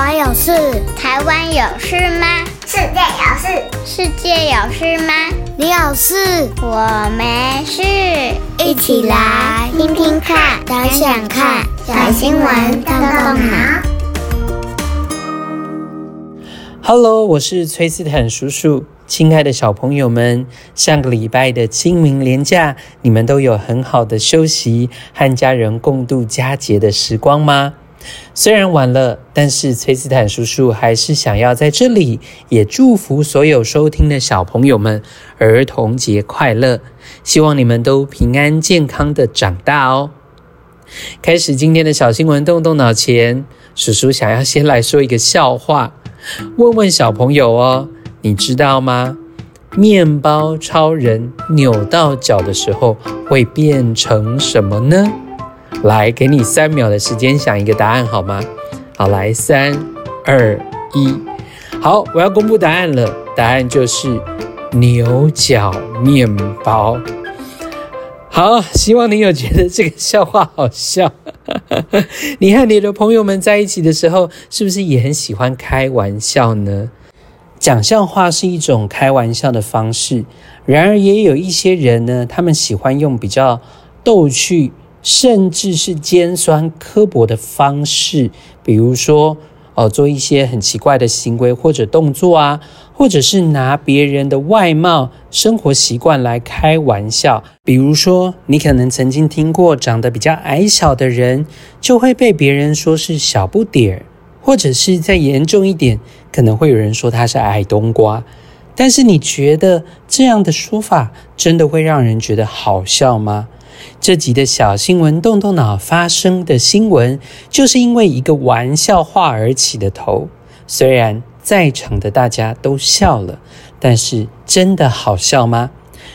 湾有事？台湾有事吗？世界有事？世界有事吗？你有事？我没事。一起来听听看，想想看，小新闻动动脑。Hello，我是崔斯坦叔叔。亲爱的小朋友们，上个礼拜的清明连假，你们都有很好的休息，和家人共度佳节的时光吗？虽然晚了，但是崔斯坦叔叔还是想要在这里也祝福所有收听的小朋友们儿童节快乐！希望你们都平安健康的长大哦。开始今天的小新闻，动动脑前，叔叔想要先来说一个笑话，问问小朋友哦，你知道吗？面包超人扭到脚的时候会变成什么呢？来，给你三秒的时间想一个答案，好吗？好，来，三、二、一，好，我要公布答案了。答案就是牛角面包。好，希望你有觉得这个笑话好笑。你和你的朋友们在一起的时候，是不是也很喜欢开玩笑呢？讲笑话是一种开玩笑的方式，然而也有一些人呢，他们喜欢用比较逗趣。甚至是尖酸刻薄的方式，比如说，哦，做一些很奇怪的行为或者动作啊，或者是拿别人的外貌、生活习惯来开玩笑。比如说，你可能曾经听过，长得比较矮小的人就会被别人说是小不点儿，或者是再严重一点，可能会有人说他是矮冬瓜。但是，你觉得这样的说法真的会让人觉得好笑吗？这集的小新闻，动动脑发生的新闻，就是因为一个玩笑话而起的头。虽然在场的大家都笑了，但是真的好笑吗？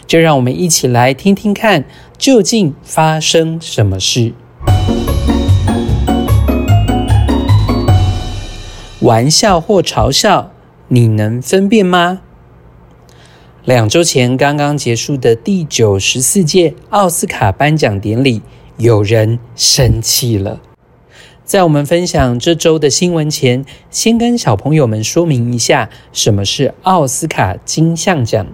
就让我们一起来听听看，究竟发生什么事。玩笑或嘲笑，你能分辨吗？两周前刚刚结束的第九十四届奥斯卡颁奖典礼，有人生气了。在我们分享这周的新闻前，先跟小朋友们说明一下什么是奥斯卡金像奖。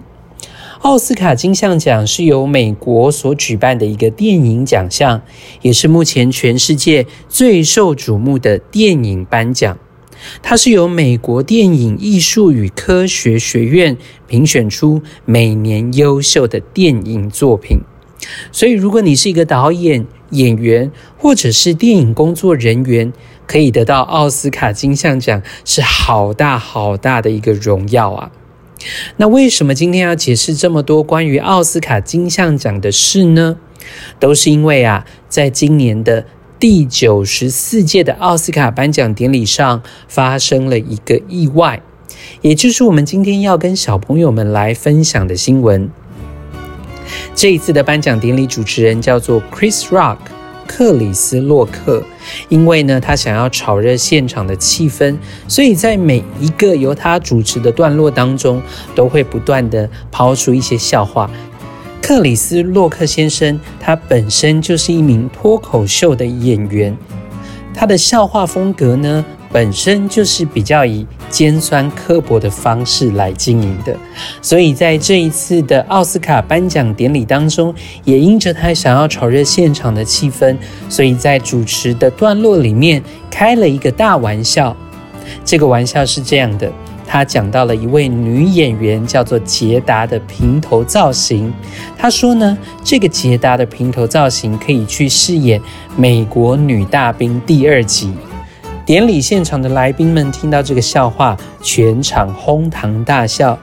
奥斯卡金像奖是由美国所举办的一个电影奖项，也是目前全世界最受瞩目的电影颁奖。它是由美国电影艺术与科学学院评选出每年优秀的电影作品，所以如果你是一个导演、演员或者是电影工作人员，可以得到奥斯卡金像奖是好大好大的一个荣耀啊！那为什么今天要解释这么多关于奥斯卡金像奖的事呢？都是因为啊，在今年的第九十四届的奥斯卡颁奖典礼上发生了一个意外，也就是我们今天要跟小朋友们来分享的新闻。这一次的颁奖典礼主持人叫做 Chris Rock，克里斯·洛克。因为呢，他想要炒热现场的气氛，所以在每一个由他主持的段落当中，都会不断地抛出一些笑话。克里斯·洛克先生，他本身就是一名脱口秀的演员，他的笑话风格呢，本身就是比较以尖酸刻薄的方式来经营的，所以在这一次的奥斯卡颁奖典礼当中，也因着他想要炒热现场的气氛，所以在主持的段落里面开了一个大玩笑。这个玩笑是这样的。他讲到了一位女演员叫做杰达的平头造型。他说呢，这个杰达的平头造型可以去饰演《美国女大兵》第二集。典礼现场的来宾们听到这个笑话，全场哄堂大笑。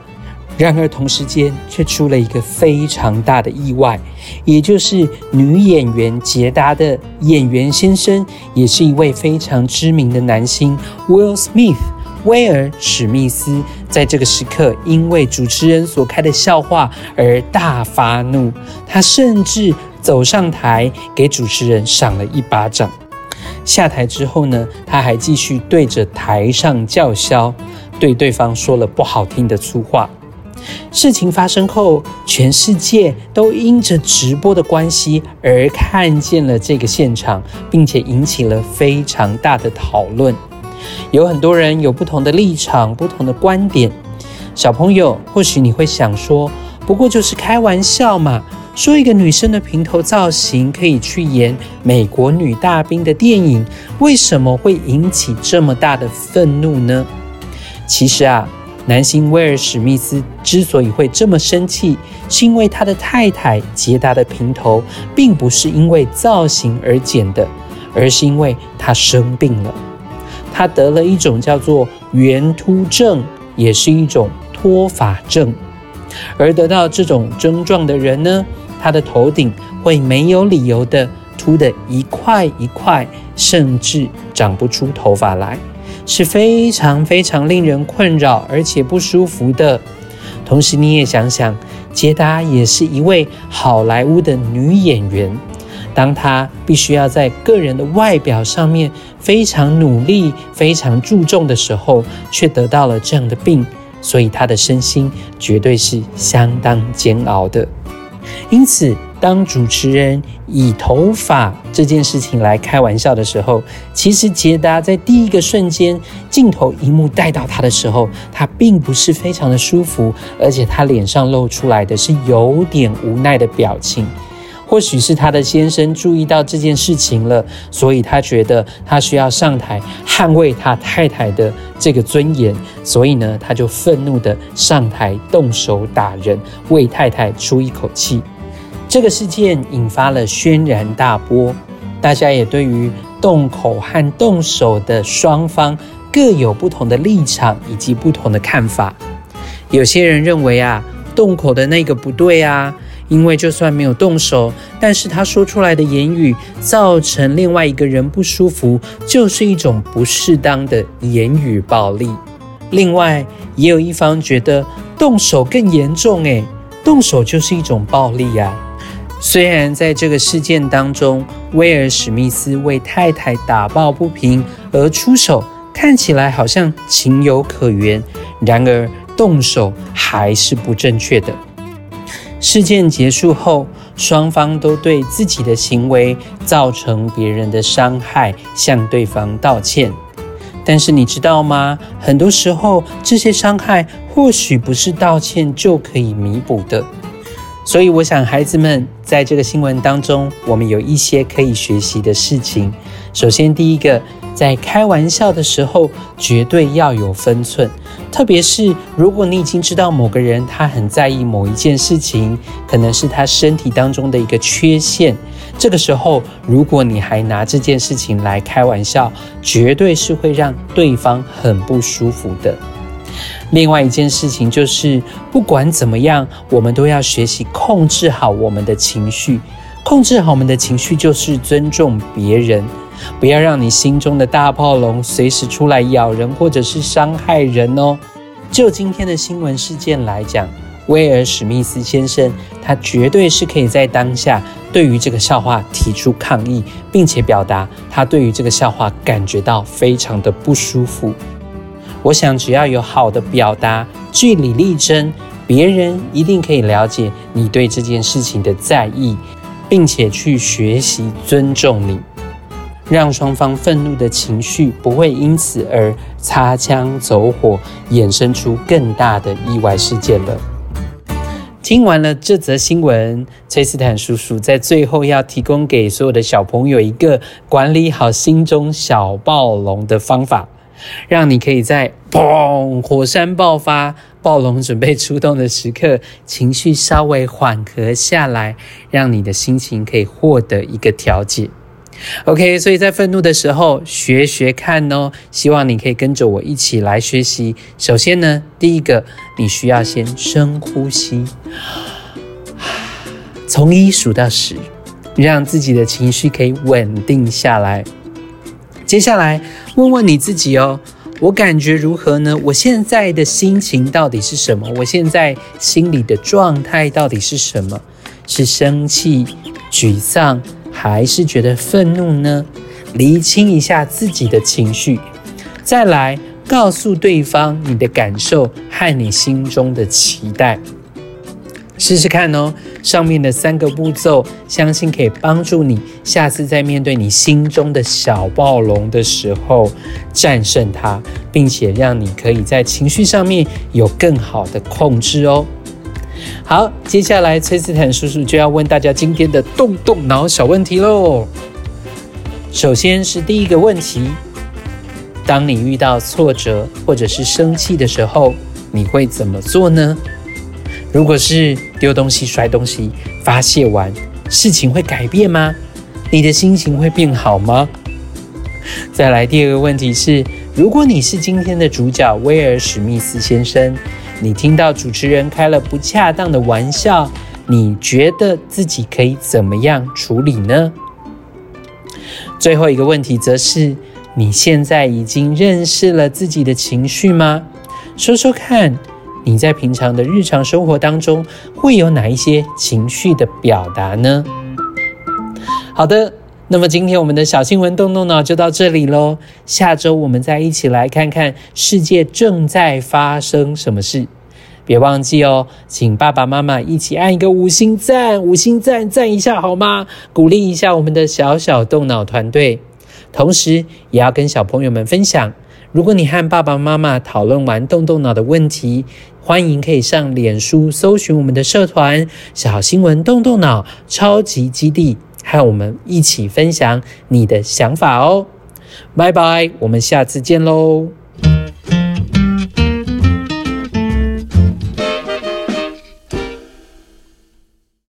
然而同时间却出了一个非常大的意外，也就是女演员杰达的演员先生，也是一位非常知名的男星 Will Smith。威尔·史密斯在这个时刻因为主持人所开的笑话而大发怒，他甚至走上台给主持人赏了一巴掌。下台之后呢，他还继续对着台上叫嚣，对对方说了不好听的粗话。事情发生后，全世界都因着直播的关系而看见了这个现场，并且引起了非常大的讨论。有很多人有不同的立场、不同的观点。小朋友，或许你会想说，不过就是开玩笑嘛。说一个女生的平头造型可以去演美国女大兵的电影，为什么会引起这么大的愤怒呢？其实啊，男星威尔史密斯之所以会这么生气，是因为他的太太杰达的平头并不是因为造型而剪的，而是因为她生病了，他得了一种叫做圆秃症，也是一种脱发症。而得到这种症状的人呢，他的头顶会没有理由的秃得一块一块，甚至长不出头发来，是非常非常令人困扰而且不舒服的。同时，你也想想，杰达也是一位好莱坞的女演员，当他必须要在个人的外表上面非常努力、非常注重的时候，却得到了这样的病。所以他的身心绝对是相当煎熬的。因此，当主持人以头发这件事情来开玩笑的时候，其实杰达在第一个瞬间镜头一幕带到他的时候，他并不是非常的舒服，而且他脸上露出来的是有点无奈的表情。或许是他的先生注意到这件事情了，所以他觉得他需要上台捍卫他太太的这个尊严，所以呢，他就愤怒地上台动手打人，为太太出一口气。这个事件引发了轩然大波，大家也对于动口和动手的双方各有不同的立场以及不同的看法。有些人认为啊，动口的那个不对啊。因为就算没有动手，但是他说出来的言语造成另外一个人不舒服，就是一种不适当的言语暴力。另外，也有一方觉得动手更严重，诶，动手就是一种暴力呀。虽然在这个事件当中，威尔史密斯为太太打抱不平而出手，看起来好像情有可原，然而动手还是不正确的。事件结束后，双方都对自己的行为造成别人的伤害向对方道歉。但是你知道吗？很多时候，这些伤害或许不是道歉就可以弥补的。所以，我想孩子们在这个新闻当中，我们有一些可以学习的事情。首先，第一个。在开玩笑的时候，绝对要有分寸。特别是如果你已经知道某个人他很在意某一件事情，可能是他身体当中的一个缺陷，这个时候如果你还拿这件事情来开玩笑，绝对是会让对方很不舒服的。另外一件事情就是，不管怎么样，我们都要学习控制好我们的情绪。控制好我们的情绪，就是尊重别人。不要让你心中的大炮龙随时出来咬人或者是伤害人哦。就今天的新闻事件来讲，威尔史密斯先生他绝对是可以在当下对于这个笑话提出抗议，并且表达他对于这个笑话感觉到非常的不舒服。我想只要有好的表达，据理力争，别人一定可以了解你对这件事情的在意，并且去学习尊重你。让双方愤怒的情绪不会因此而擦枪走火，衍生出更大的意外事件了。听完了这则新闻，崔斯坦叔叔在最后要提供给所有的小朋友一个管理好心中小暴龙的方法，让你可以在砰火山爆发、暴龙准备出动的时刻，情绪稍微缓和下来，让你的心情可以获得一个调节。OK，所以在愤怒的时候学学看哦，希望你可以跟着我一起来学习。首先呢，第一个你需要先深呼吸，从一数到十，让自己的情绪可以稳定下来。接下来问问你自己哦，我感觉如何呢？我现在的心情到底是什么？我现在心里的状态到底是什么？是生气、沮丧？还是觉得愤怒呢？厘清一下自己的情绪，再来告诉对方你的感受和你心中的期待。试试看哦，上面的三个步骤，相信可以帮助你下次在面对你心中的小暴龙的时候，战胜它，并且让你可以在情绪上面有更好的控制哦。好，接下来崔斯坦叔叔就要问大家今天的动动脑小问题喽。首先是第一个问题：当你遇到挫折或者是生气的时候，你会怎么做呢？如果是丢东西、摔东西，发泄完，事情会改变吗？你的心情会变好吗？再来第二个问题是：如果你是今天的主角威尔史密斯先生，你听到主持人开了不恰当的玩笑，你觉得自己可以怎么样处理呢？最后一个问题则是：你现在已经认识了自己的情绪吗？说说看。你在平常的日常生活当中会有哪一些情绪的表达呢？好的，那么今天我们的小新闻动动脑就到这里喽。下周我们再一起来看看世界正在发生什么事。别忘记哦，请爸爸妈妈一起按一个五星赞，五星赞赞一下好吗？鼓励一下我们的小小动脑团队，同时也要跟小朋友们分享。如果你和爸爸妈妈讨论完动动脑的问题，欢迎可以上脸书搜寻我们的社团“小新闻动动脑超级基地”，和我们一起分享你的想法哦。拜拜，我们下次见喽。